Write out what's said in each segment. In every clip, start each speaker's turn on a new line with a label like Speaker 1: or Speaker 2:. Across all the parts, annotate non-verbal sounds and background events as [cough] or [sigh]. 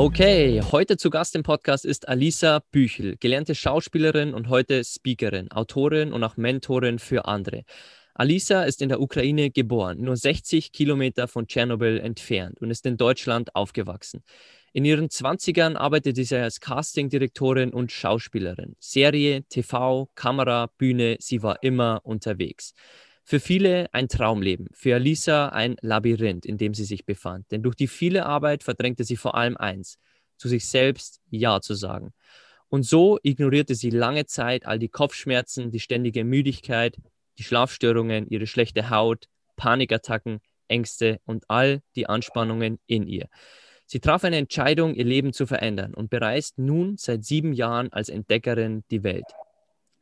Speaker 1: Okay, heute zu Gast im Podcast ist Alisa Büchel, gelernte Schauspielerin und heute Speakerin, Autorin und auch Mentorin für andere. Alisa ist in der Ukraine geboren, nur 60 Kilometer von Tschernobyl entfernt und ist in Deutschland aufgewachsen. In ihren 20ern arbeitete sie als Castingdirektorin und Schauspielerin. Serie, TV, Kamera, Bühne, sie war immer unterwegs. Für viele ein Traumleben, für Alisa ein Labyrinth, in dem sie sich befand. Denn durch die viele Arbeit verdrängte sie vor allem eins, zu sich selbst Ja zu sagen. Und so ignorierte sie lange Zeit all die Kopfschmerzen, die ständige Müdigkeit, die Schlafstörungen, ihre schlechte Haut, Panikattacken, Ängste und all die Anspannungen in ihr. Sie traf eine Entscheidung, ihr Leben zu verändern und bereist nun seit sieben Jahren als Entdeckerin die Welt.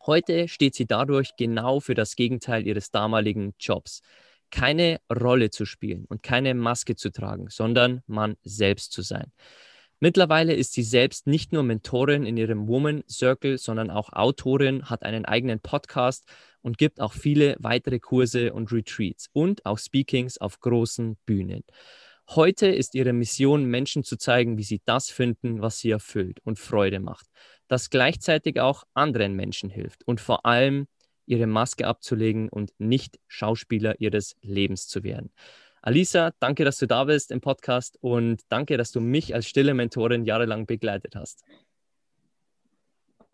Speaker 1: Heute steht sie dadurch genau für das Gegenteil ihres damaligen Jobs. Keine Rolle zu spielen und keine Maske zu tragen, sondern man selbst zu sein. Mittlerweile ist sie selbst nicht nur Mentorin in ihrem Woman Circle, sondern auch Autorin, hat einen eigenen Podcast und gibt auch viele weitere Kurse und Retreats und auch Speakings auf großen Bühnen. Heute ist ihre Mission, Menschen zu zeigen, wie sie das finden, was sie erfüllt und Freude macht das gleichzeitig auch anderen Menschen hilft und vor allem ihre Maske abzulegen und nicht Schauspieler ihres Lebens zu werden. Alisa, danke, dass du da bist im Podcast und danke, dass du mich als stille Mentorin jahrelang begleitet hast.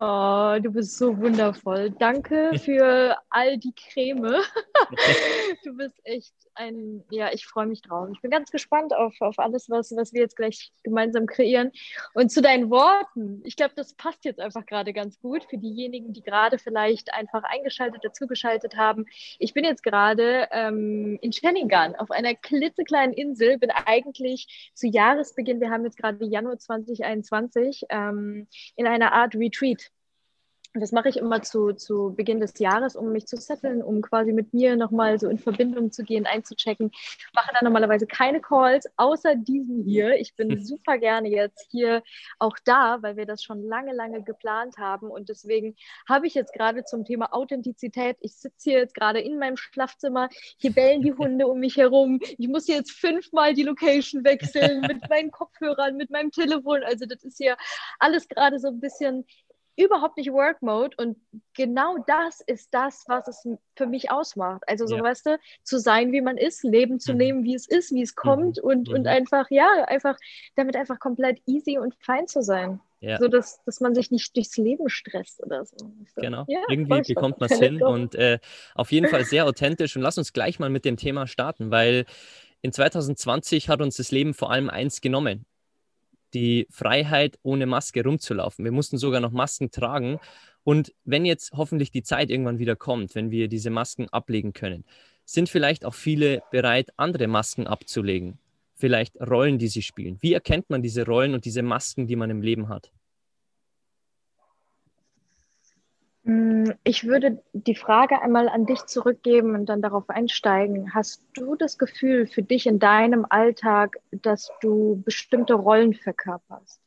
Speaker 2: Oh, du bist so wundervoll. Danke für all die Creme. [laughs] du bist echt ein, ja, ich freue mich drauf. Ich bin ganz gespannt auf, auf alles, was, was wir jetzt gleich gemeinsam kreieren. Und zu deinen Worten, ich glaube, das passt jetzt einfach gerade ganz gut für diejenigen, die gerade vielleicht einfach eingeschaltet, dazugeschaltet haben. Ich bin jetzt gerade ähm, in Scheningan auf einer klitzekleinen Insel, bin eigentlich zu Jahresbeginn, wir haben jetzt gerade Januar 2021, ähm, in einer Art Retreat das mache ich immer zu, zu Beginn des Jahres, um mich zu setteln, um quasi mit mir nochmal so in Verbindung zu gehen, einzuchecken. Mache dann normalerweise keine Calls, außer diesen hier. Ich bin [laughs] super gerne jetzt hier auch da, weil wir das schon lange, lange geplant haben. Und deswegen habe ich jetzt gerade zum Thema Authentizität, ich sitze hier jetzt gerade in meinem Schlafzimmer, hier bellen die [laughs] Hunde um mich herum. Ich muss jetzt fünfmal die Location wechseln mit [laughs] meinen Kopfhörern, mit meinem Telefon. Also das ist hier alles gerade so ein bisschen überhaupt nicht Work Mode und genau das ist das, was es für mich ausmacht. Also so, ja. weißt du, zu sein, wie man ist, Leben zu mhm. nehmen, wie es ist, wie es kommt mhm. und, mhm. und einfach, ja, einfach damit einfach komplett easy und fein zu sein. Ja. So dass, dass man sich nicht durchs Leben stresst oder so.
Speaker 1: Genau, ja, irgendwie bekommt man es hin [laughs] und äh, auf jeden Fall sehr authentisch. Und lass uns gleich mal mit dem Thema starten, weil in 2020 hat uns das Leben vor allem eins genommen die Freiheit, ohne Maske rumzulaufen. Wir mussten sogar noch Masken tragen. Und wenn jetzt hoffentlich die Zeit irgendwann wieder kommt, wenn wir diese Masken ablegen können, sind vielleicht auch viele bereit, andere Masken abzulegen. Vielleicht Rollen, die sie spielen. Wie erkennt man diese Rollen und diese Masken, die man im Leben hat?
Speaker 2: Ich würde die Frage einmal an dich zurückgeben und dann darauf einsteigen. Hast du das Gefühl für dich in deinem Alltag, dass du bestimmte Rollen verkörperst?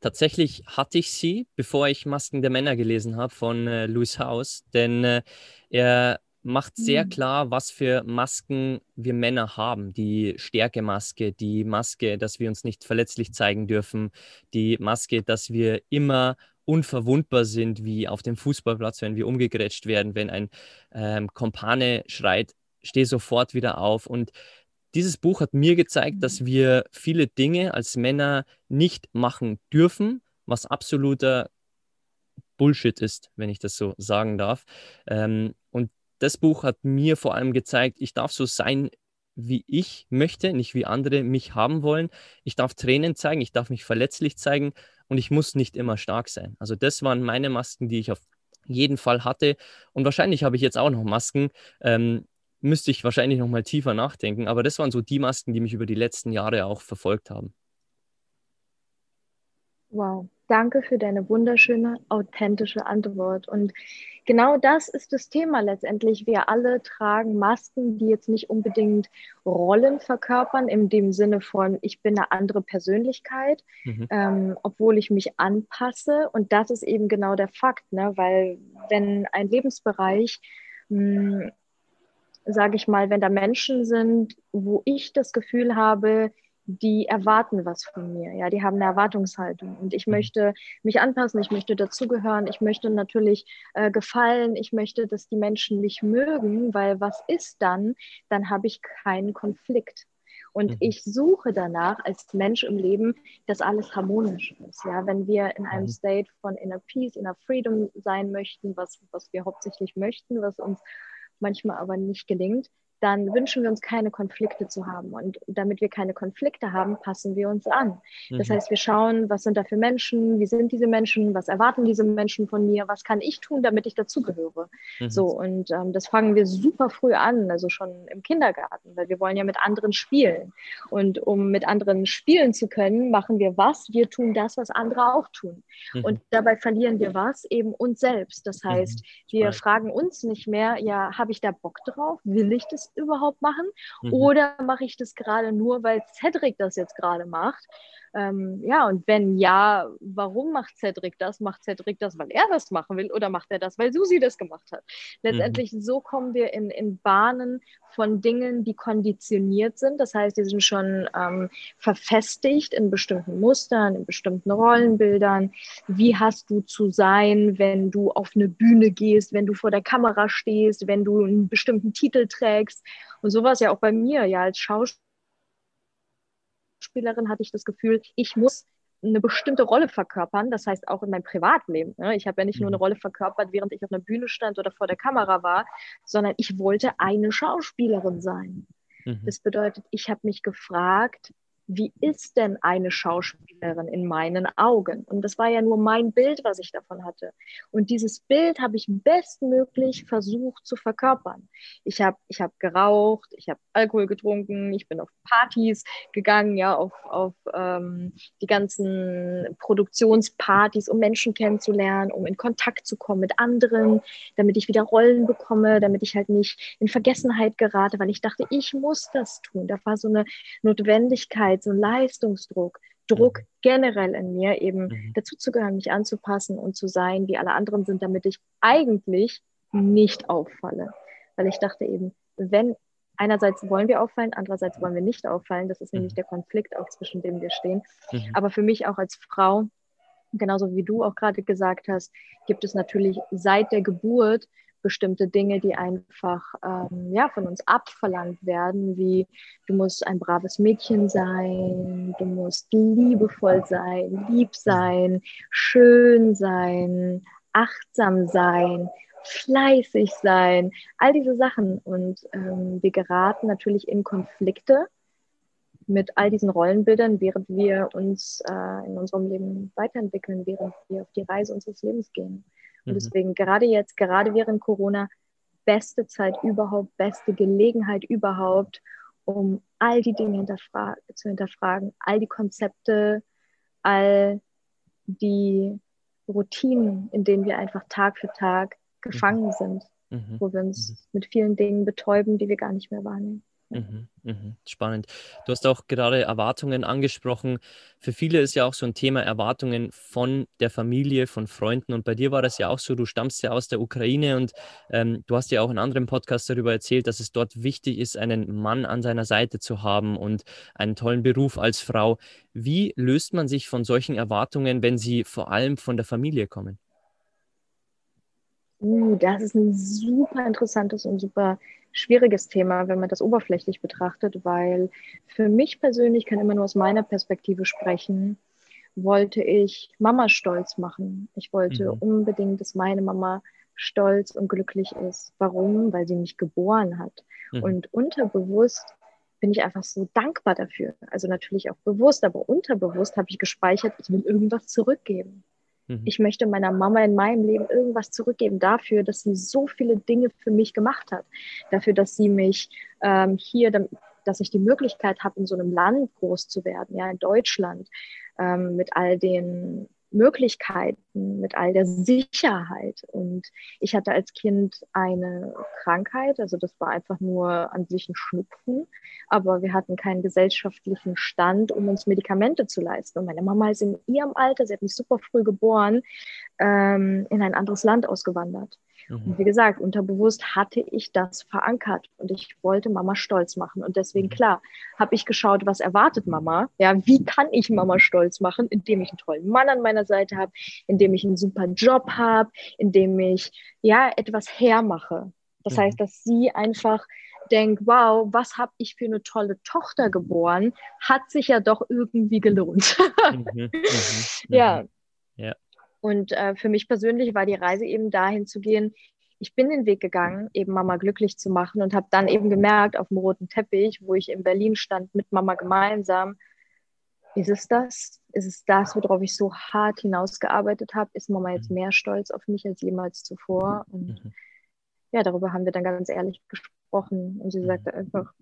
Speaker 1: Tatsächlich hatte ich sie, bevor ich Masken der Männer gelesen habe von äh, Louis House, denn äh, er macht sehr mhm. klar, was für Masken wir Männer haben. Die Stärkemaske, die Maske, dass wir uns nicht verletzlich zeigen dürfen, die Maske, dass wir immer unverwundbar sind wie auf dem Fußballplatz, wenn wir umgegrätscht werden, wenn ein ähm, Kompane schreit, steh sofort wieder auf. Und dieses Buch hat mir gezeigt, dass wir viele Dinge als Männer nicht machen dürfen, was absoluter Bullshit ist, wenn ich das so sagen darf. Ähm, und das Buch hat mir vor allem gezeigt, ich darf so sein, wie ich möchte, nicht wie andere mich haben wollen. Ich darf Tränen zeigen, ich darf mich verletzlich zeigen und ich muss nicht immer stark sein. Also das waren meine Masken, die ich auf jeden Fall hatte. Und wahrscheinlich habe ich jetzt auch noch Masken. Ähm, müsste ich wahrscheinlich noch mal tiefer nachdenken. Aber das waren so die Masken, die mich über die letzten Jahre auch verfolgt haben.
Speaker 2: Wow, danke für deine wunderschöne, authentische Antwort. Und genau das ist das Thema letztendlich. Wir alle tragen Masken, die jetzt nicht unbedingt Rollen verkörpern, in dem Sinne von, ich bin eine andere Persönlichkeit, mhm. ähm, obwohl ich mich anpasse. Und das ist eben genau der Fakt, ne? weil wenn ein Lebensbereich hm, sage ich mal, wenn da Menschen sind, wo ich das Gefühl habe, die erwarten was von mir. Ja, die haben eine Erwartungshaltung und ich mhm. möchte mich anpassen, ich möchte dazugehören, ich möchte natürlich äh, gefallen, ich möchte, dass die Menschen mich mögen, weil was ist dann? Dann habe ich keinen Konflikt. Und mhm. ich suche danach als Mensch im Leben, dass alles harmonisch ist. Ja, wenn wir in einem mhm. State von Inner Peace, Inner Freedom sein möchten, was, was wir hauptsächlich möchten, was uns manchmal aber nicht gelingt, dann wünschen wir uns keine Konflikte zu haben. Und damit wir keine Konflikte haben, passen wir uns an. Das mhm. heißt, wir schauen, was sind da für Menschen, wie sind diese Menschen, was erwarten diese Menschen von mir, was kann ich tun, damit ich dazugehöre. Mhm. So, und ähm, das fangen wir super früh an, also schon im Kindergarten, weil wir wollen ja mit anderen spielen. Und um mit anderen spielen zu können, machen wir was? Wir tun das, was andere auch tun. Mhm. Und dabei verlieren wir was? Eben uns selbst. Das mhm. heißt, wir fragen uns nicht mehr, ja, habe ich da Bock drauf? Will ich das überhaupt machen? Mhm. Oder mache ich das gerade nur, weil Cedric das jetzt gerade macht? Ähm, ja, und wenn ja, warum macht Cedric das? Macht Cedric das, weil er das machen will oder macht er das, weil Susi das gemacht hat? Letztendlich mhm. so kommen wir in, in Bahnen von Dingen, die konditioniert sind. Das heißt, die sind schon ähm, verfestigt in bestimmten Mustern, in bestimmten Rollenbildern. Wie hast du zu sein, wenn du auf eine Bühne gehst, wenn du vor der Kamera stehst, wenn du einen bestimmten Titel trägst? Und so war es ja auch bei mir, ja, als Schauspieler Schauspielerin hatte ich das Gefühl, ich muss eine bestimmte Rolle verkörpern, das heißt auch in meinem Privatleben. Ne? Ich habe ja nicht nur eine mhm. Rolle verkörpert, während ich auf einer Bühne stand oder vor der Kamera war, sondern ich wollte eine Schauspielerin sein. Mhm. Das bedeutet, ich habe mich gefragt, wie ist denn eine Schauspielerin in meinen Augen? Und das war ja nur mein Bild, was ich davon hatte. Und dieses Bild habe ich bestmöglich versucht zu verkörpern. Ich habe ich hab geraucht, ich habe Alkohol getrunken, ich bin auf Partys gegangen, ja, auf, auf ähm, die ganzen Produktionspartys, um Menschen kennenzulernen, um in Kontakt zu kommen mit anderen, damit ich wieder Rollen bekomme, damit ich halt nicht in Vergessenheit gerate, weil ich dachte, ich muss das tun. Da war so eine Notwendigkeit, Arbeit, so Leistungsdruck, Druck mhm. generell in mir, eben mhm. dazuzugehören, mich anzupassen und zu sein, wie alle anderen sind, damit ich eigentlich nicht auffalle. Weil ich dachte eben, wenn einerseits wollen wir auffallen, andererseits wollen wir nicht auffallen, das ist nämlich mhm. der Konflikt auch zwischen dem wir stehen. Mhm. Aber für mich auch als Frau, genauso wie du auch gerade gesagt hast, gibt es natürlich seit der Geburt bestimmte Dinge, die einfach ähm, ja, von uns abverlangt werden, wie du musst ein braves Mädchen sein, du musst liebevoll sein, lieb sein, schön sein, achtsam sein, fleißig sein, all diese Sachen. Und ähm, wir geraten natürlich in Konflikte mit all diesen Rollenbildern, während wir uns äh, in unserem Leben weiterentwickeln, während wir auf die Reise unseres Lebens gehen. Und mhm. deswegen gerade jetzt, gerade während Corona, beste Zeit überhaupt, beste Gelegenheit überhaupt, um all die Dinge hinterfra zu hinterfragen, all die Konzepte, all die Routinen, in denen wir einfach Tag für Tag gefangen mhm. sind, mhm. wo wir uns mhm. mit vielen Dingen betäuben, die wir gar nicht mehr wahrnehmen.
Speaker 1: Mhm, mhm, spannend. Du hast auch gerade Erwartungen angesprochen. Für viele ist ja auch so ein Thema Erwartungen von der Familie, von Freunden. Und bei dir war das ja auch so, du stammst ja aus der Ukraine und ähm, du hast ja auch in anderen Podcasts darüber erzählt, dass es dort wichtig ist, einen Mann an seiner Seite zu haben und einen tollen Beruf als Frau. Wie löst man sich von solchen Erwartungen, wenn sie vor allem von der Familie kommen?
Speaker 2: Uh, das ist ein super interessantes und super schwieriges Thema, wenn man das oberflächlich betrachtet, weil für mich persönlich kann immer nur aus meiner Perspektive sprechen, wollte ich Mama stolz machen. Ich wollte mhm. unbedingt, dass meine Mama stolz und glücklich ist. Warum? Weil sie mich geboren hat. Mhm. Und unterbewusst bin ich einfach so dankbar dafür. Also natürlich auch bewusst, aber unterbewusst habe ich gespeichert, ich will irgendwas zurückgeben. Mhm. Ich möchte meiner Mama in meinem Leben irgendwas zurückgeben dafür, dass sie so viele Dinge für mich gemacht hat. Dafür, dass sie mich ähm, hier, dass ich die Möglichkeit habe, in so einem Land groß zu werden, ja, in Deutschland, ähm, mit all den Möglichkeiten, mit all der Sicherheit. Und ich hatte als Kind eine Krankheit, also das war einfach nur an sich ein Schnupfen, aber wir hatten keinen gesellschaftlichen Stand, um uns Medikamente zu leisten. Und meine Mama ist in ihrem Alter, sie hat mich super früh geboren, ähm, in ein anderes Land ausgewandert. Mhm. Und wie gesagt, unterbewusst hatte ich das verankert und ich wollte Mama stolz machen. Und deswegen, mhm. klar, habe ich geschaut, was erwartet Mama? Ja, wie kann ich Mama stolz machen? Indem ich einen tollen Mann an meiner Seite habe, indem ich einen super Job habe, indem ich ja etwas hermache. Das mhm. heißt, dass sie einfach denkt, wow, was habe ich für eine tolle Tochter geboren, hat sich ja doch irgendwie gelohnt. Mhm, [laughs] mhm, mhm, ja. ja. Und äh, für mich persönlich war die Reise eben dahin zu gehen, ich bin den Weg gegangen, eben Mama glücklich zu machen und habe dann eben gemerkt auf dem roten Teppich, wo ich in Berlin stand mit Mama gemeinsam, ist es das? Ist es das, worauf ich so hart hinausgearbeitet habe? Ist Mama jetzt mhm. mehr stolz auf mich als jemals zuvor? Und mhm. ja, darüber haben wir dann ganz ehrlich gesprochen. Und sie sagte einfach,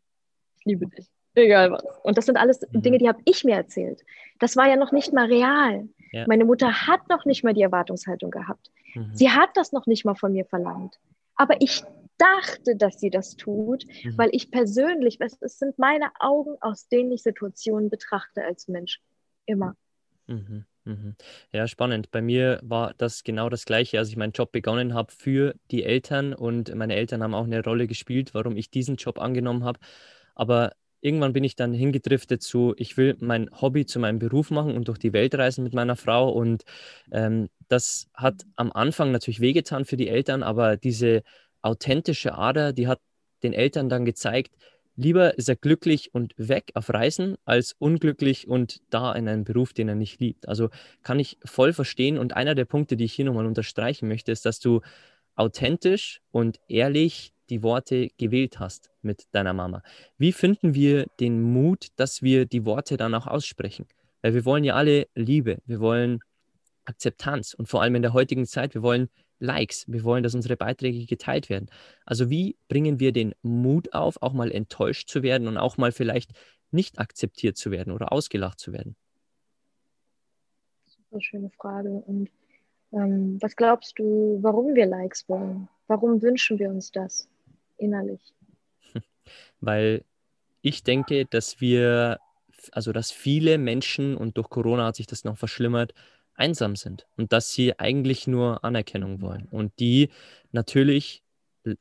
Speaker 2: ich liebe dich. Egal was. Und das sind alles mhm. Dinge, die habe ich mir erzählt. Das war ja noch nicht mal real. Ja. Meine Mutter hat noch nicht mal die Erwartungshaltung gehabt. Mhm. Sie hat das noch nicht mal von mir verlangt. Aber ich dachte, dass sie das tut, mhm. weil ich persönlich, es sind meine Augen, aus denen ich Situationen betrachte als Mensch. Immer.
Speaker 1: Mhm. mhm. Ja, spannend. Bei mir war das genau das Gleiche, als ich meinen Job begonnen habe für die Eltern und meine Eltern haben auch eine Rolle gespielt, warum ich diesen Job angenommen habe. Aber irgendwann bin ich dann hingedriftet zu, ich will mein Hobby zu meinem Beruf machen und durch die Welt reisen mit meiner Frau. Und ähm, das hat am Anfang natürlich wehgetan für die Eltern, aber diese authentische Ader, die hat den Eltern dann gezeigt, lieber ist er glücklich und weg auf Reisen, als unglücklich und da in einem Beruf, den er nicht liebt. Also kann ich voll verstehen. Und einer der Punkte, die ich hier nochmal unterstreichen möchte, ist, dass du authentisch und ehrlich die Worte gewählt hast mit deiner Mama. Wie finden wir den Mut, dass wir die Worte dann auch aussprechen? Weil wir wollen ja alle Liebe, wir wollen Akzeptanz und vor allem in der heutigen Zeit, wir wollen Likes, wir wollen, dass unsere Beiträge geteilt werden. Also wie bringen wir den Mut auf, auch mal enttäuscht zu werden und auch mal vielleicht nicht akzeptiert zu werden oder ausgelacht zu werden?
Speaker 2: Super schöne Frage. Und ähm, was glaubst du, warum wir Likes wollen? Warum wünschen wir uns das? Innerlich? [laughs]
Speaker 1: Weil ich denke, dass wir, also dass viele Menschen, und durch Corona hat sich das noch verschlimmert, einsam sind und dass sie eigentlich nur Anerkennung wollen und die natürlich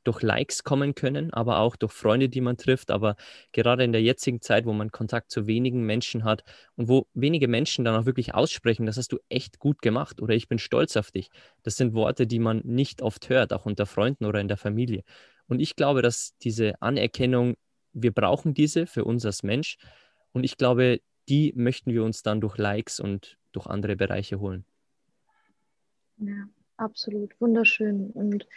Speaker 1: durch Likes kommen können, aber auch durch Freunde, die man trifft. Aber gerade in der jetzigen Zeit, wo man Kontakt zu wenigen Menschen hat und wo wenige Menschen dann auch wirklich aussprechen, das hast du echt gut gemacht oder ich bin stolz auf dich. Das sind Worte, die man nicht oft hört, auch unter Freunden oder in der Familie. Und ich glaube, dass diese Anerkennung, wir brauchen diese für uns als Mensch. Und ich glaube, die möchten wir uns dann durch Likes und durch andere Bereiche holen.
Speaker 2: Ja, absolut. Wunderschön. Und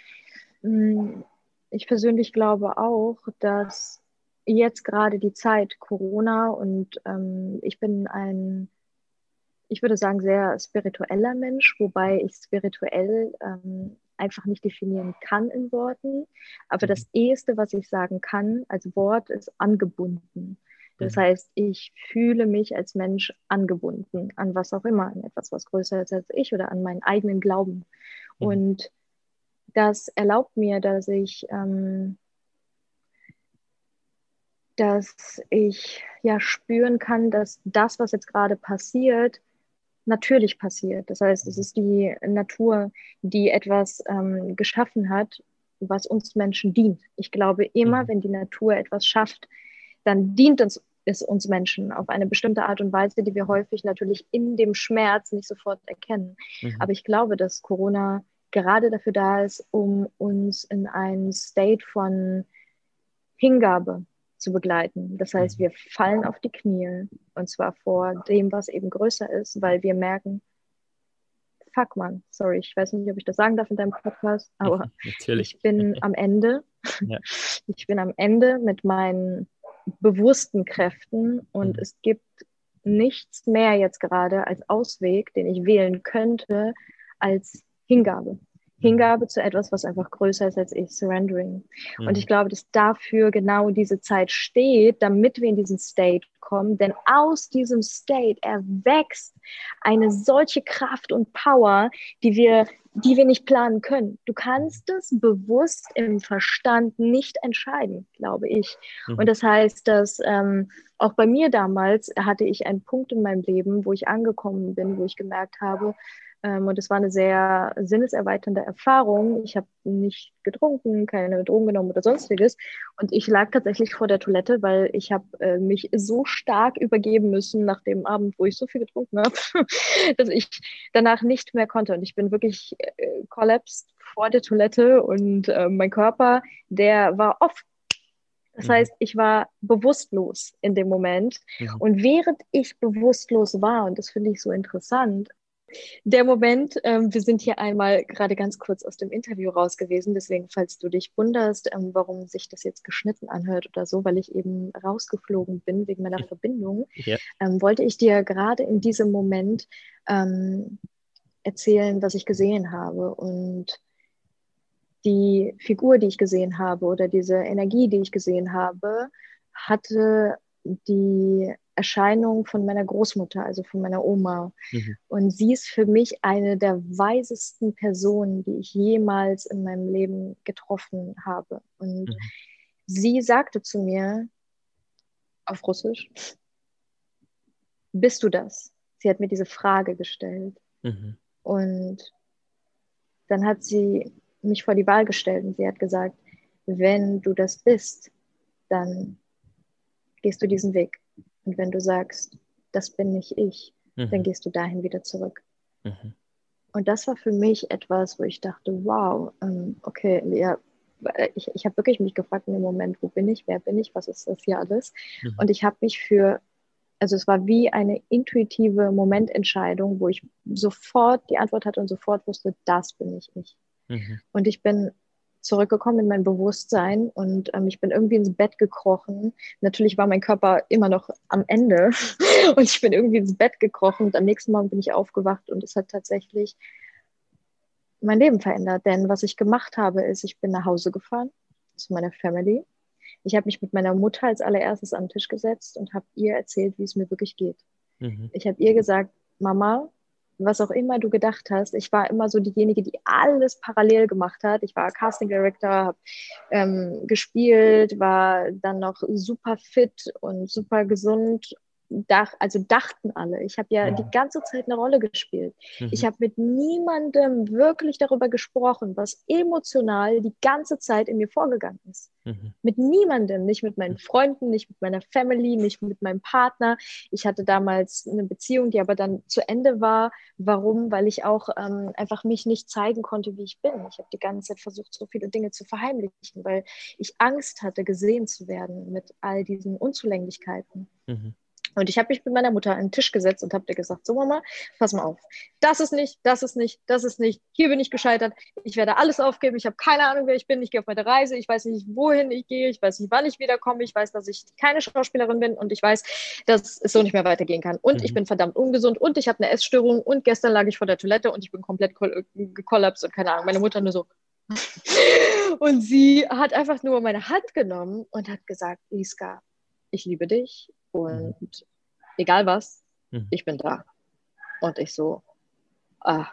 Speaker 2: mh, mm, ich persönlich glaube auch, dass jetzt gerade die Zeit Corona und ähm, ich bin ein, ich würde sagen, sehr spiritueller Mensch, wobei ich spirituell ähm, einfach nicht definieren kann in Worten. Aber mhm. das Eheste, was ich sagen kann als Wort, ist angebunden. Das mhm. heißt, ich fühle mich als Mensch angebunden an was auch immer, an etwas, was größer ist als ich oder an meinen eigenen Glauben. Mhm. Und das erlaubt mir, dass ich, ähm, dass ich ja spüren kann, dass das, was jetzt gerade passiert, natürlich passiert. Das heißt, es ist die Natur, die etwas ähm, geschaffen hat, was uns Menschen dient. Ich glaube immer, mhm. wenn die Natur etwas schafft, dann dient es, es uns Menschen auf eine bestimmte Art und Weise, die wir häufig natürlich in dem Schmerz nicht sofort erkennen. Mhm. Aber ich glaube, dass Corona gerade dafür da ist, um uns in einen State von Hingabe zu begleiten. Das heißt, mhm. wir fallen auf die Knie und zwar vor dem, was eben größer ist, weil wir merken, fuck man, sorry, ich weiß nicht, ob ich das sagen darf in deinem Podcast, [laughs] aber Natürlich. ich bin am Ende. [laughs] Ja. Ich bin am Ende mit meinen bewussten Kräften und mhm. es gibt nichts mehr jetzt gerade als Ausweg, den ich wählen könnte, als Hingabe. Hingabe zu etwas, was einfach größer ist als ich, Surrendering. Mhm. Und ich glaube, dass dafür genau diese Zeit steht, damit wir in diesen State kommen. Denn aus diesem State erwächst eine solche Kraft und Power, die wir, die wir nicht planen können. Du kannst es bewusst im Verstand nicht entscheiden, glaube ich. Mhm. Und das heißt, dass ähm, auch bei mir damals hatte ich einen Punkt in meinem Leben, wo ich angekommen bin, wo ich gemerkt habe, und es war eine sehr sinneserweiternde Erfahrung. Ich habe nicht getrunken, keine Drogen genommen oder sonstiges. Und ich lag tatsächlich vor der Toilette, weil ich habe äh, mich so stark übergeben müssen nach dem Abend, wo ich so viel getrunken habe, [laughs] dass ich danach nicht mehr konnte. Und ich bin wirklich äh, vor der Toilette und äh, mein Körper, der war off. Das mhm. heißt, ich war bewusstlos in dem Moment. Ja. Und während ich bewusstlos war, und das finde ich so interessant, der Moment, ähm, wir sind hier einmal gerade ganz kurz aus dem Interview raus gewesen, deswegen, falls du dich wunderst, ähm, warum sich das jetzt geschnitten anhört oder so, weil ich eben rausgeflogen bin wegen meiner Verbindung, ja. ähm, wollte ich dir gerade in diesem Moment ähm, erzählen, was ich gesehen habe. Und die Figur, die ich gesehen habe oder diese Energie, die ich gesehen habe, hatte die Erscheinung von meiner Großmutter, also von meiner Oma. Mhm. Und sie ist für mich eine der weisesten Personen, die ich jemals in meinem Leben getroffen habe. Und mhm. sie sagte zu mir auf Russisch, bist du das? Sie hat mir diese Frage gestellt. Mhm. Und dann hat sie mich vor die Wahl gestellt und sie hat gesagt, wenn du das bist, dann gehst du diesen Weg. Und wenn du sagst, das bin nicht ich, mhm. dann gehst du dahin wieder zurück. Mhm. Und das war für mich etwas, wo ich dachte, wow, ähm, okay, ja, ich, ich habe wirklich mich gefragt in dem Moment, wo bin ich, wer bin ich, was ist das hier alles? Mhm. Und ich habe mich für, also es war wie eine intuitive Momententscheidung, wo ich sofort die Antwort hatte und sofort wusste, das bin ich ich. Mhm. Und ich bin zurückgekommen in mein Bewusstsein und ähm, ich bin irgendwie ins Bett gekrochen. Natürlich war mein Körper immer noch am Ende [laughs] und ich bin irgendwie ins Bett gekrochen und am nächsten Morgen bin ich aufgewacht und es hat tatsächlich mein Leben verändert. Denn was ich gemacht habe, ist, ich bin nach Hause gefahren zu meiner Family. Ich habe mich mit meiner Mutter als allererstes am Tisch gesetzt und habe ihr erzählt, wie es mir wirklich geht. Mhm. Ich habe ihr gesagt, Mama, was auch immer du gedacht hast. Ich war immer so diejenige, die alles parallel gemacht hat. Ich war Casting Director, habe ähm, gespielt, war dann noch super fit und super gesund Dach, also dachten alle. Ich habe ja, ja, die ganze Zeit eine Rolle gespielt. Mhm. Ich habe mit niemandem wirklich darüber gesprochen, was emotional die ganze Zeit in mir vorgegangen ist. Mhm. Mit niemandem, nicht mit meinen Freunden, nicht mit meiner Family, nicht mit meinem Partner. Ich hatte damals eine Beziehung, die aber dann zu Ende war. Warum? Weil ich auch ähm, einfach mich nicht zeigen konnte, wie ich bin. Ich habe die ganze Zeit versucht, so viele Dinge zu verheimlichen, weil ich Angst hatte, gesehen zu werden mit all diesen Unzulänglichkeiten. Mhm. Und ich habe mich mit meiner Mutter an den Tisch gesetzt und habe dir gesagt, so Mama, pass mal auf. Das ist nicht, das ist nicht, das ist nicht. Hier bin ich gescheitert. Ich werde alles aufgeben. Ich habe keine Ahnung, wer ich bin. Ich gehe auf meine Reise. Ich weiß nicht, wohin ich gehe. Ich weiß nicht, wann ich wiederkomme. Ich weiß, dass ich keine Schauspielerin bin und ich weiß, dass es so nicht mehr weitergehen kann. Und mhm. ich bin verdammt ungesund und ich habe eine Essstörung und gestern lag ich vor der Toilette und ich bin komplett gekollapst und keine Ahnung. Meine Mutter nur so. [laughs] und sie hat einfach nur meine Hand genommen und hat gesagt, Iska, ich liebe dich und mhm. egal was, mhm. ich bin da. Und ich so, ah,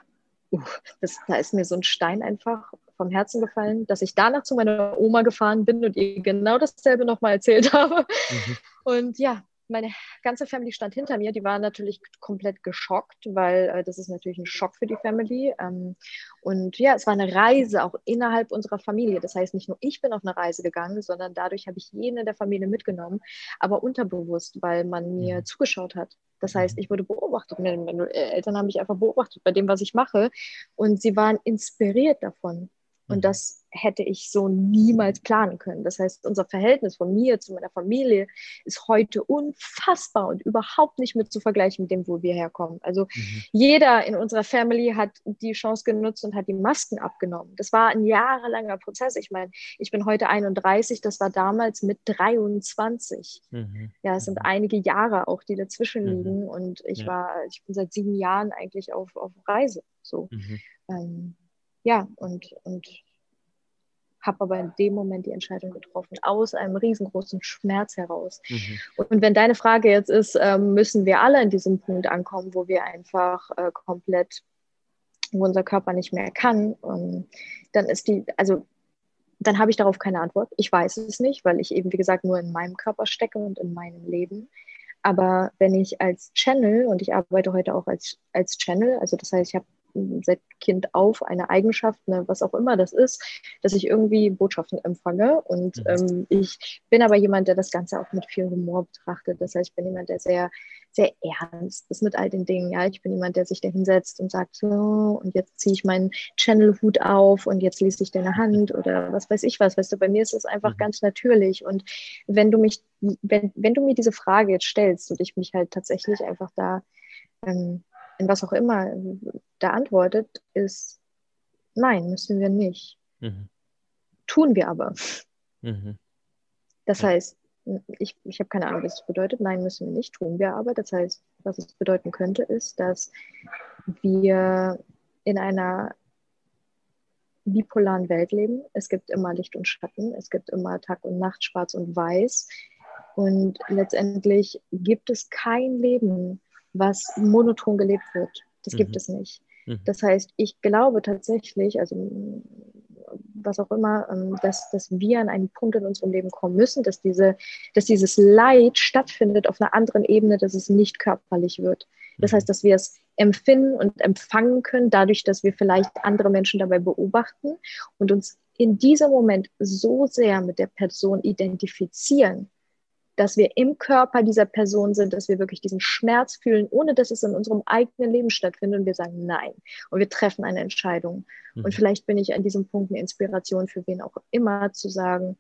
Speaker 2: uh, das, da ist mir so ein Stein einfach vom Herzen gefallen, dass ich danach zu meiner Oma gefahren bin und ihr genau dasselbe nochmal erzählt [laughs] habe. Mhm. Und ja, meine ganze Family stand hinter mir. Die waren natürlich komplett geschockt, weil äh, das ist natürlich ein Schock für die Family. Ähm, und ja, es war eine Reise auch innerhalb unserer Familie. Das heißt, nicht nur ich bin auf eine Reise gegangen, sondern dadurch habe ich jene der Familie mitgenommen, aber unterbewusst, weil man mir mhm. zugeschaut hat. Das heißt, mhm. ich wurde beobachtet. Meine Eltern haben mich einfach beobachtet bei dem, was ich mache. Und sie waren inspiriert davon. Und mhm. das hätte ich so niemals planen können. Das heißt, unser Verhältnis von mir zu meiner Familie ist heute unfassbar und überhaupt nicht mit zu vergleichen mit dem, wo wir herkommen. Also mhm. jeder in unserer Family hat die Chance genutzt und hat die Masken abgenommen. Das war ein jahrelanger Prozess. Ich meine, ich bin heute 31, das war damals mit 23. Mhm. Ja, es sind mhm. einige Jahre auch, die dazwischen mhm. liegen und ich ja. war, ich bin seit sieben Jahren eigentlich auf, auf Reise. So. Mhm. Ähm, ja, und, und habe aber in dem Moment die Entscheidung getroffen, aus einem riesengroßen Schmerz heraus. Mhm. Und wenn deine Frage jetzt ist, ähm, müssen wir alle an diesem Punkt ankommen, wo wir einfach äh, komplett, wo unser Körper nicht mehr kann, ähm, dann ist die, also dann habe ich darauf keine Antwort. Ich weiß es nicht, weil ich eben, wie gesagt, nur in meinem Körper stecke und in meinem Leben. Aber wenn ich als Channel, und ich arbeite heute auch als, als Channel, also das heißt, ich habe seit Kind auf eine Eigenschaft, ne, was auch immer das ist, dass ich irgendwie Botschaften empfange. Und mhm. ähm, ich bin aber jemand, der das Ganze auch mit viel Humor betrachtet. Das heißt, ich bin jemand, der sehr, sehr ernst ist mit all den Dingen. Ja, ich bin jemand, der sich da hinsetzt und sagt, so, und jetzt ziehe ich meinen Channel-Hut auf und jetzt lese ich deine Hand oder was weiß ich was. Weißt du, bei mir ist es einfach mhm. ganz natürlich. Und wenn du mich, wenn, wenn du mir diese Frage jetzt stellst und ich mich halt tatsächlich einfach da ähm, was auch immer da antwortet, ist nein, müssen wir nicht. Mhm. Tun wir aber. Mhm. Das heißt, ich, ich habe keine Ahnung, was das bedeutet. Nein, müssen wir nicht, tun wir aber. Das heißt, was es bedeuten könnte, ist, dass wir in einer bipolaren Welt leben. Es gibt immer Licht und Schatten, es gibt immer Tag und Nacht, schwarz und weiß. Und letztendlich gibt es kein Leben, was monoton gelebt wird. Das mhm. gibt es nicht. Mhm. Das heißt, ich glaube tatsächlich, also was auch immer, ähm, dass, dass wir an einen Punkt in unserem Leben kommen müssen, dass, diese, dass dieses Leid stattfindet auf einer anderen Ebene, dass es nicht körperlich wird. Das mhm. heißt, dass wir es empfinden und empfangen können, dadurch, dass wir vielleicht andere Menschen dabei beobachten und uns in diesem Moment so sehr mit der Person identifizieren, dass wir im Körper dieser Person sind, dass wir wirklich diesen Schmerz fühlen, ohne dass es in unserem eigenen Leben stattfindet und wir sagen Nein. Und wir treffen eine Entscheidung. Mhm. Und vielleicht bin ich an diesem Punkt eine Inspiration für wen auch immer zu sagen,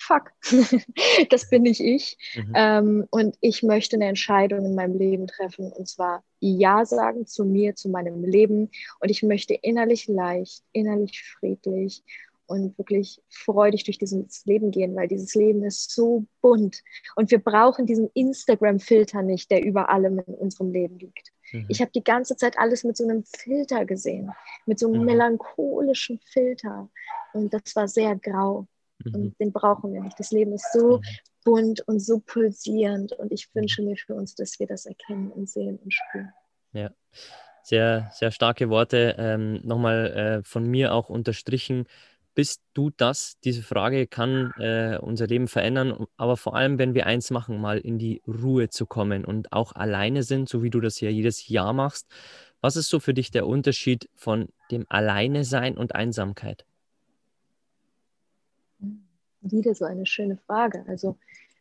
Speaker 2: fuck, [laughs] das bin nicht ich. Mhm. Ähm, und ich möchte eine Entscheidung in meinem Leben treffen und zwar Ja sagen zu mir, zu meinem Leben. Und ich möchte innerlich leicht, innerlich friedlich und wirklich freudig durch dieses Leben gehen, weil dieses Leben ist so bunt und wir brauchen diesen Instagram-Filter nicht, der über allem in unserem Leben liegt. Mhm. Ich habe die ganze Zeit alles mit so einem Filter gesehen, mit so einem mhm. melancholischen Filter und das war sehr grau mhm. und den brauchen wir nicht. Das Leben ist so mhm. bunt und so pulsierend und ich mhm. wünsche mir für uns, dass wir das erkennen und sehen und spüren.
Speaker 1: Ja. Sehr, sehr starke Worte. Ähm, Nochmal äh, von mir auch unterstrichen bist du das? Diese Frage kann äh, unser Leben verändern, aber vor allem, wenn wir eins machen, mal in die Ruhe zu kommen und auch alleine sind, so wie du das ja jedes Jahr machst. Was ist so für dich der Unterschied von dem Alleine sein und Einsamkeit?
Speaker 2: Wieder so eine schöne Frage. Also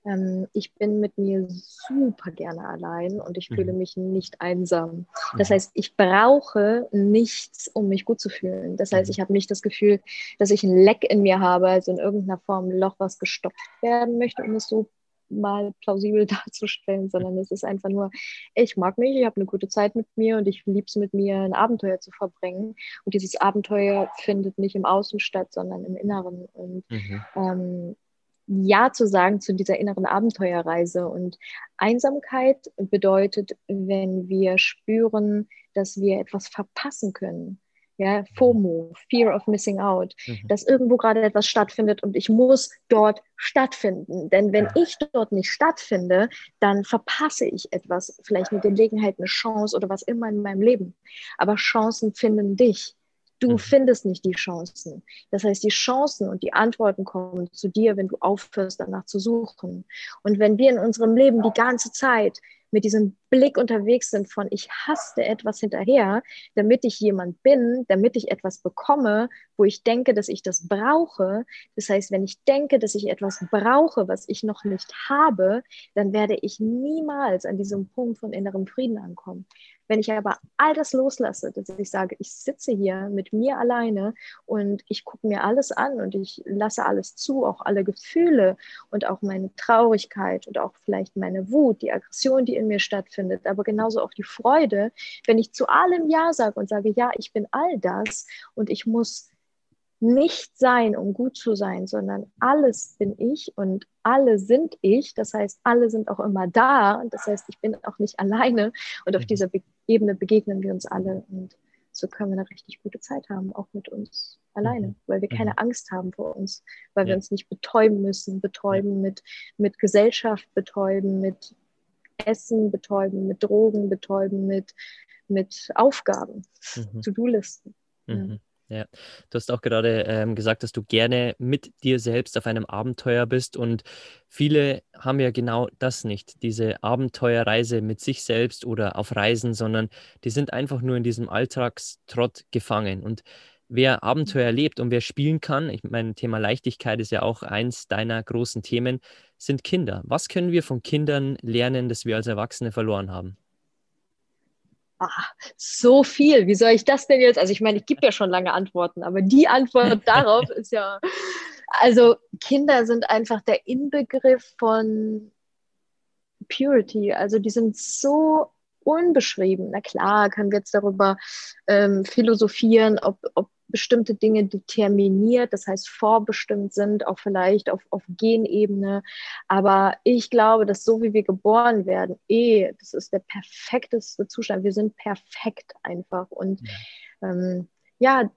Speaker 2: ähm, ich bin mit mir super gerne allein und ich mhm. fühle mich nicht einsam. Das mhm. heißt, ich brauche nichts, um mich gut zu fühlen. Das heißt, mhm. ich habe nicht das Gefühl, dass ich ein Leck in mir habe, also in irgendeiner Form ein Loch, was gestopft werden möchte, um es so mal plausibel [laughs] darzustellen, sondern es ist einfach nur, ich mag mich, ich habe eine gute Zeit mit mir und ich liebe es mit mir, ein Abenteuer zu verbringen. Und dieses Abenteuer findet nicht im Außen statt, sondern im Inneren. Und mhm. ähm, ja zu sagen zu dieser inneren Abenteuerreise. Und Einsamkeit bedeutet, wenn wir spüren, dass wir etwas verpassen können. Ja, FOMO, Fear of Missing Out, mhm. dass irgendwo gerade etwas stattfindet und ich muss dort stattfinden. Denn wenn ich dort nicht stattfinde, dann verpasse ich etwas, vielleicht eine Gelegenheit, eine Chance oder was immer in meinem Leben. Aber Chancen finden dich. Du mhm. findest nicht die Chancen. Das heißt, die Chancen und die Antworten kommen zu dir, wenn du aufhörst, danach zu suchen. Und wenn wir in unserem Leben die ganze Zeit mit diesem Blick unterwegs sind von ich hasse etwas hinterher, damit ich jemand bin, damit ich etwas bekomme, wo ich denke, dass ich das brauche. Das heißt, wenn ich denke, dass ich etwas brauche, was ich noch nicht habe, dann werde ich niemals an diesem Punkt von innerem Frieden ankommen. Wenn ich aber all das loslasse, dass ich sage, ich sitze hier mit mir alleine und ich gucke mir alles an und ich lasse alles zu, auch alle Gefühle und auch meine Traurigkeit und auch vielleicht meine Wut, die Aggression, die in mir stattfindet, aber genauso auch die Freude, wenn ich zu allem Ja sage und sage, ja, ich bin all das und ich muss nicht sein, um gut zu sein, sondern alles bin ich und alle sind ich. Das heißt, alle sind auch immer da. Und das heißt, ich bin auch nicht alleine. Und auf mhm. dieser Be Ebene begegnen wir uns alle. Und so können wir eine richtig gute Zeit haben, auch mit uns alleine, mhm. weil wir keine mhm. Angst haben vor uns, weil wir uns nicht betäuben müssen, betäuben mit, mit Gesellschaft, betäuben mit Essen, betäuben mit Drogen, betäuben mit, mit Aufgaben, mhm. To-Do-Listen.
Speaker 1: Mhm. Ja, du hast auch gerade ähm, gesagt, dass du gerne mit dir selbst auf einem Abenteuer bist und viele haben ja genau das nicht, diese Abenteuerreise mit sich selbst oder auf Reisen, sondern die sind einfach nur in diesem Alltagstrott gefangen und wer Abenteuer erlebt und wer spielen kann, ich meine, Thema Leichtigkeit ist ja auch eins deiner großen Themen, sind Kinder. Was können wir von Kindern lernen, das wir als Erwachsene verloren haben?
Speaker 2: Ach, so viel, wie soll ich das denn jetzt? Also ich meine, ich gebe ja schon lange Antworten, aber die Antwort [laughs] darauf ist ja, also Kinder sind einfach der Inbegriff von Purity. Also die sind so unbeschrieben. Na klar, können wir jetzt darüber ähm, philosophieren, ob, ob bestimmte Dinge determiniert, das heißt vorbestimmt sind, auch vielleicht auf, auf Genebene. Aber ich glaube, dass so wie wir geboren werden, eh, das ist der perfekteste Zustand. Wir sind perfekt einfach. Und ja, ähm, ja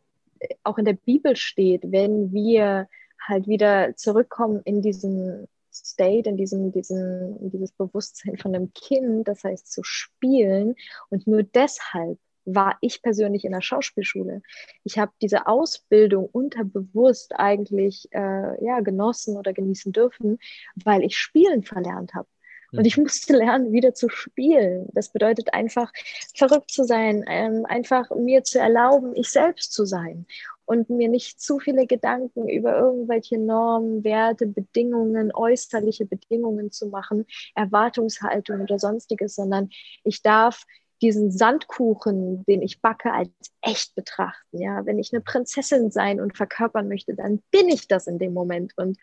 Speaker 2: auch in der Bibel steht, wenn wir halt wieder zurückkommen in diesen State, in diesem, diesem, in dieses Bewusstsein von einem Kind, das heißt zu spielen und nur deshalb war ich persönlich in der Schauspielschule. Ich habe diese Ausbildung unterbewusst eigentlich äh, ja, genossen oder genießen dürfen, weil ich Spielen verlernt habe. Und ich mhm. musste lernen, wieder zu spielen. Das bedeutet einfach, verrückt zu sein, ähm, einfach mir zu erlauben, ich selbst zu sein und mir nicht zu viele Gedanken über irgendwelche Normen, Werte, Bedingungen, äußerliche Bedingungen zu machen, Erwartungshaltung oder sonstiges, sondern ich darf diesen Sandkuchen, den ich backe, als echt betrachten. Ja, wenn ich eine Prinzessin sein und verkörpern möchte, dann bin ich das in dem Moment. Und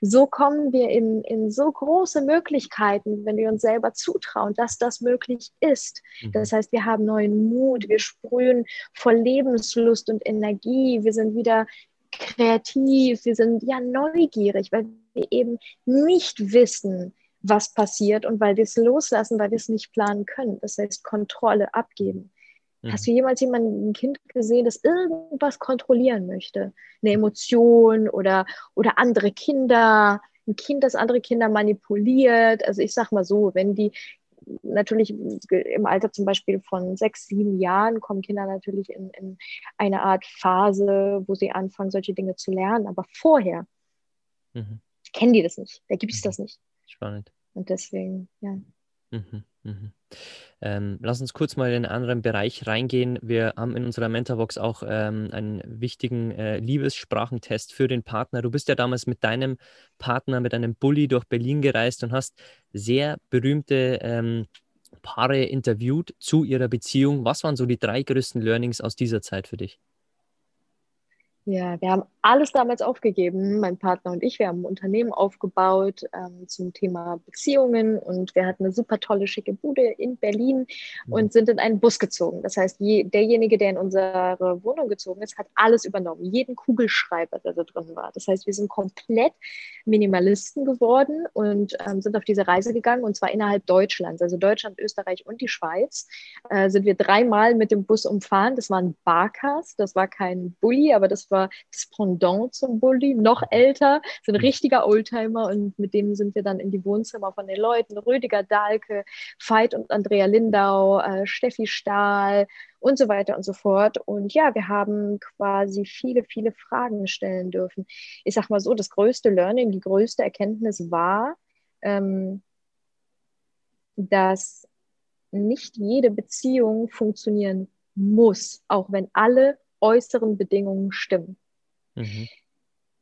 Speaker 2: so kommen wir in, in so große Möglichkeiten, wenn wir uns selber zutrauen, dass das möglich ist. Mhm. Das heißt, wir haben neuen Mut, wir sprühen voll Lebenslust und Energie, wir sind wieder kreativ, wir sind ja neugierig, weil wir eben nicht wissen, was passiert und weil wir es loslassen, weil wir es nicht planen können. Das heißt, Kontrolle abgeben. Mhm. Hast du jemals jemanden, ein Kind gesehen, das irgendwas kontrollieren möchte? Eine Emotion oder, oder andere Kinder, ein Kind, das andere Kinder manipuliert. Also ich sag mal so, wenn die natürlich im Alter zum Beispiel von sechs, sieben Jahren kommen Kinder natürlich in, in eine Art Phase, wo sie anfangen, solche Dinge zu lernen. Aber vorher mhm. kennen die das nicht. Da gibt es mhm. das nicht.
Speaker 1: Spannend.
Speaker 2: Und deswegen, ja.
Speaker 1: Mhm, mhm. Ähm, lass uns kurz mal in einen anderen Bereich reingehen. Wir haben in unserer Mentorbox auch ähm, einen wichtigen äh, Liebessprachentest für den Partner. Du bist ja damals mit deinem Partner, mit einem Bulli durch Berlin gereist und hast sehr berühmte ähm, Paare interviewt zu ihrer Beziehung. Was waren so die drei größten Learnings aus dieser Zeit für dich?
Speaker 2: Ja, wir haben alles damals aufgegeben, mein Partner und ich. Wir haben ein Unternehmen aufgebaut ähm, zum Thema Beziehungen und wir hatten eine super tolle, schicke Bude in Berlin mhm. und sind in einen Bus gezogen. Das heißt, je, derjenige, der in unsere Wohnung gezogen ist, hat alles übernommen, jeden Kugelschreiber, der da drin war. Das heißt, wir sind komplett Minimalisten geworden und ähm, sind auf diese Reise gegangen und zwar innerhalb Deutschlands, also Deutschland, Österreich und die Schweiz. Äh, sind wir dreimal mit dem Bus umfahren. Das war ein Barcast, das war kein Bulli, aber das war das Pendant zum Bulli, noch älter, so ein mhm. richtiger Oldtimer und mit dem sind wir dann in die Wohnzimmer von den Leuten. Rüdiger Dahlke, Veit und Andrea Lindau, äh, Steffi Stahl und so weiter und so fort. Und ja, wir haben quasi viele, viele Fragen stellen dürfen. Ich sag mal so, das größte Learning, die größte Erkenntnis war, ähm, dass nicht jede Beziehung funktionieren muss, auch wenn alle äußeren Bedingungen stimmen. Mhm.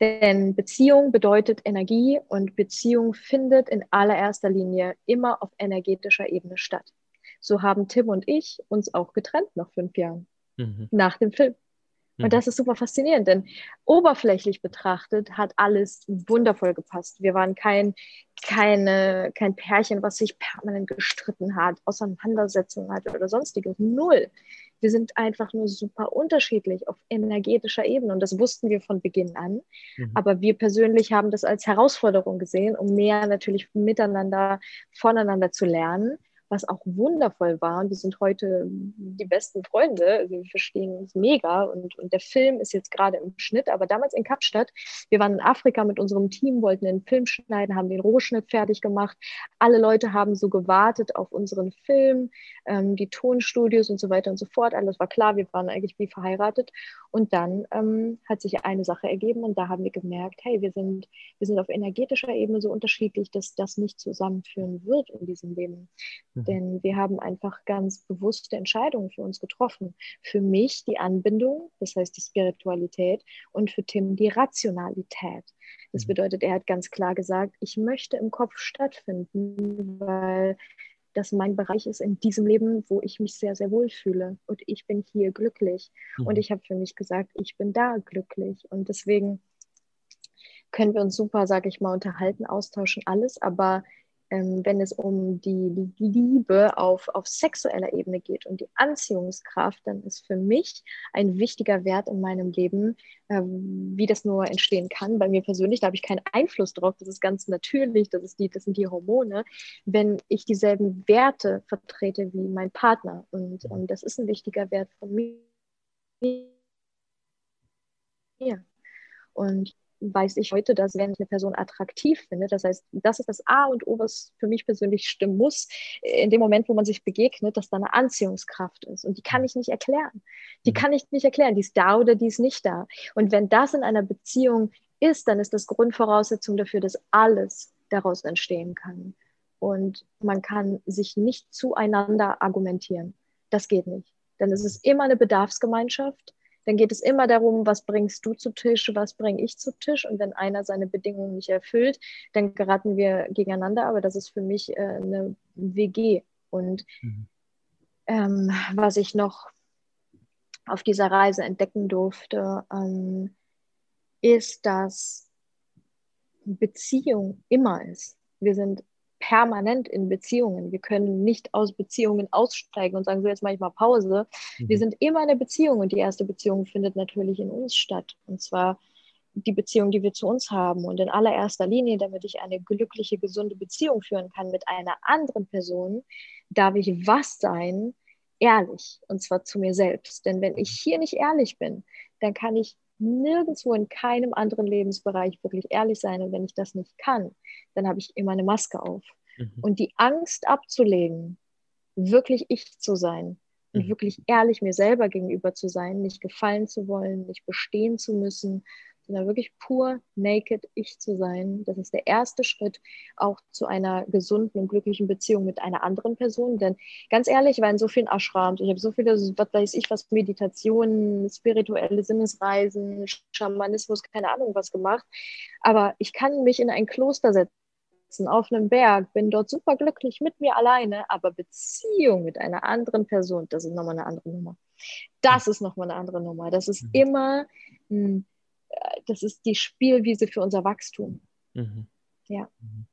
Speaker 2: Denn Beziehung bedeutet Energie und Beziehung findet in allererster Linie immer auf energetischer Ebene statt. So haben Tim und ich uns auch getrennt nach fünf Jahren, mhm. nach dem Film. Und mhm. das ist super faszinierend, denn oberflächlich betrachtet hat alles wundervoll gepasst. Wir waren kein, keine, kein Pärchen, was sich permanent gestritten hat, Auseinandersetzungen hatte oder sonstiges. Null. Wir sind einfach nur super unterschiedlich auf energetischer Ebene und das wussten wir von Beginn an. Mhm. Aber wir persönlich haben das als Herausforderung gesehen, um mehr natürlich miteinander, voneinander zu lernen was auch wundervoll war. Und wir sind heute die besten Freunde. Also wir verstehen uns mega. Und, und der Film ist jetzt gerade im Schnitt. Aber damals in Kapstadt, wir waren in Afrika mit unserem Team, wollten den Film schneiden, haben den Rohschnitt fertig gemacht. Alle Leute haben so gewartet auf unseren Film, ähm, die Tonstudios und so weiter und so fort. Alles war klar. Wir waren eigentlich wie verheiratet. Und dann ähm, hat sich eine Sache ergeben und da haben wir gemerkt, hey, wir sind, wir sind auf energetischer Ebene so unterschiedlich, dass das nicht zusammenführen wird in diesem Leben. Mhm. Denn wir haben einfach ganz bewusste Entscheidungen für uns getroffen. Für mich die Anbindung, das heißt die Spiritualität, und für Tim die Rationalität. Das mhm. bedeutet, er hat ganz klar gesagt, ich möchte im Kopf stattfinden, weil das mein Bereich ist in diesem Leben, wo ich mich sehr, sehr wohl fühle. Und ich bin hier glücklich. Mhm. Und ich habe für mich gesagt, ich bin da glücklich. Und deswegen können wir uns super, sage ich mal, unterhalten, austauschen, alles. Aber ähm, wenn es um die Liebe auf, auf sexueller Ebene geht und die Anziehungskraft, dann ist für mich ein wichtiger Wert in meinem Leben, ähm, wie das nur entstehen kann. Bei mir persönlich, da habe ich keinen Einfluss drauf. Das ist ganz natürlich, das, ist die, das sind die Hormone. Wenn ich dieselben Werte vertrete wie mein Partner. Und ähm, das ist ein wichtiger Wert von mir. Ja. Und weiß ich heute, dass wenn ich eine Person attraktiv finde, das heißt, das ist das A und O, was für mich persönlich stimmen muss, in dem Moment, wo man sich begegnet, dass da eine Anziehungskraft ist. Und die kann ich nicht erklären. Die mhm. kann ich nicht erklären. Die ist da oder die ist nicht da. Und wenn das in einer Beziehung ist, dann ist das Grundvoraussetzung dafür, dass alles daraus entstehen kann. Und man kann sich nicht zueinander argumentieren. Das geht nicht. Dann ist es immer eine Bedarfsgemeinschaft dann geht es immer darum, was bringst du zu Tisch, was bringe ich zu Tisch. Und wenn einer seine Bedingungen nicht erfüllt, dann geraten wir gegeneinander. Aber das ist für mich äh, eine WG. Und mhm. ähm, was ich noch auf dieser Reise entdecken durfte, ähm, ist, dass Beziehung immer ist. Wir sind permanent in Beziehungen. Wir können nicht aus Beziehungen aussteigen und sagen, so jetzt mache ich mal Pause. Mhm. Wir sind immer in der Beziehung und die erste Beziehung findet natürlich in uns statt. Und zwar die Beziehung, die wir zu uns haben. Und in allererster Linie, damit ich eine glückliche, gesunde Beziehung führen kann mit einer anderen Person, darf ich was sein? Ehrlich. Und zwar zu mir selbst. Denn wenn ich hier nicht ehrlich bin, dann kann ich nirgendwo in keinem anderen Lebensbereich wirklich ehrlich sein. Und wenn ich das nicht kann, dann habe ich immer eine Maske auf. Mhm. Und die Angst abzulegen, wirklich ich zu sein und mhm. wirklich ehrlich mir selber gegenüber zu sein, nicht gefallen zu wollen, nicht bestehen zu müssen, sondern wirklich pur naked ich zu sein. Das ist der erste Schritt auch zu einer gesunden und glücklichen Beziehung mit einer anderen Person. Denn ganz ehrlich, ich war in so vielen Ashrams, ich habe so viele, was weiß ich, was Meditationen, spirituelle Sinnesreisen, Schamanismus, keine Ahnung was gemacht. Aber ich kann mich in ein Kloster setzen auf einem Berg, bin dort super glücklich mit mir alleine, aber Beziehung mit einer anderen Person, das ist nochmal eine andere Nummer. Das ist nochmal eine andere Nummer. Das ist mhm. immer ein das ist die Spielwiese für unser Wachstum. Mhm. Ja. Mhm.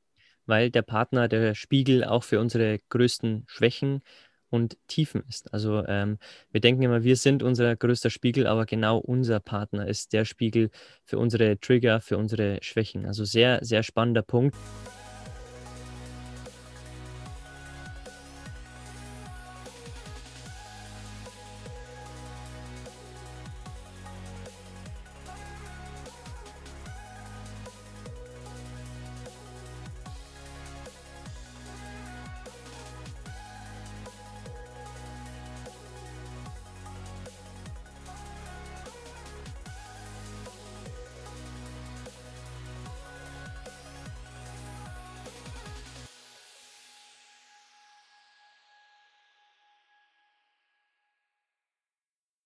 Speaker 1: Weil der Partner der Spiegel auch für unsere größten Schwächen und Tiefen ist. Also ähm, wir denken immer, wir sind unser größter Spiegel, aber genau unser Partner ist der Spiegel für unsere Trigger, für unsere Schwächen. Also sehr, sehr spannender Punkt.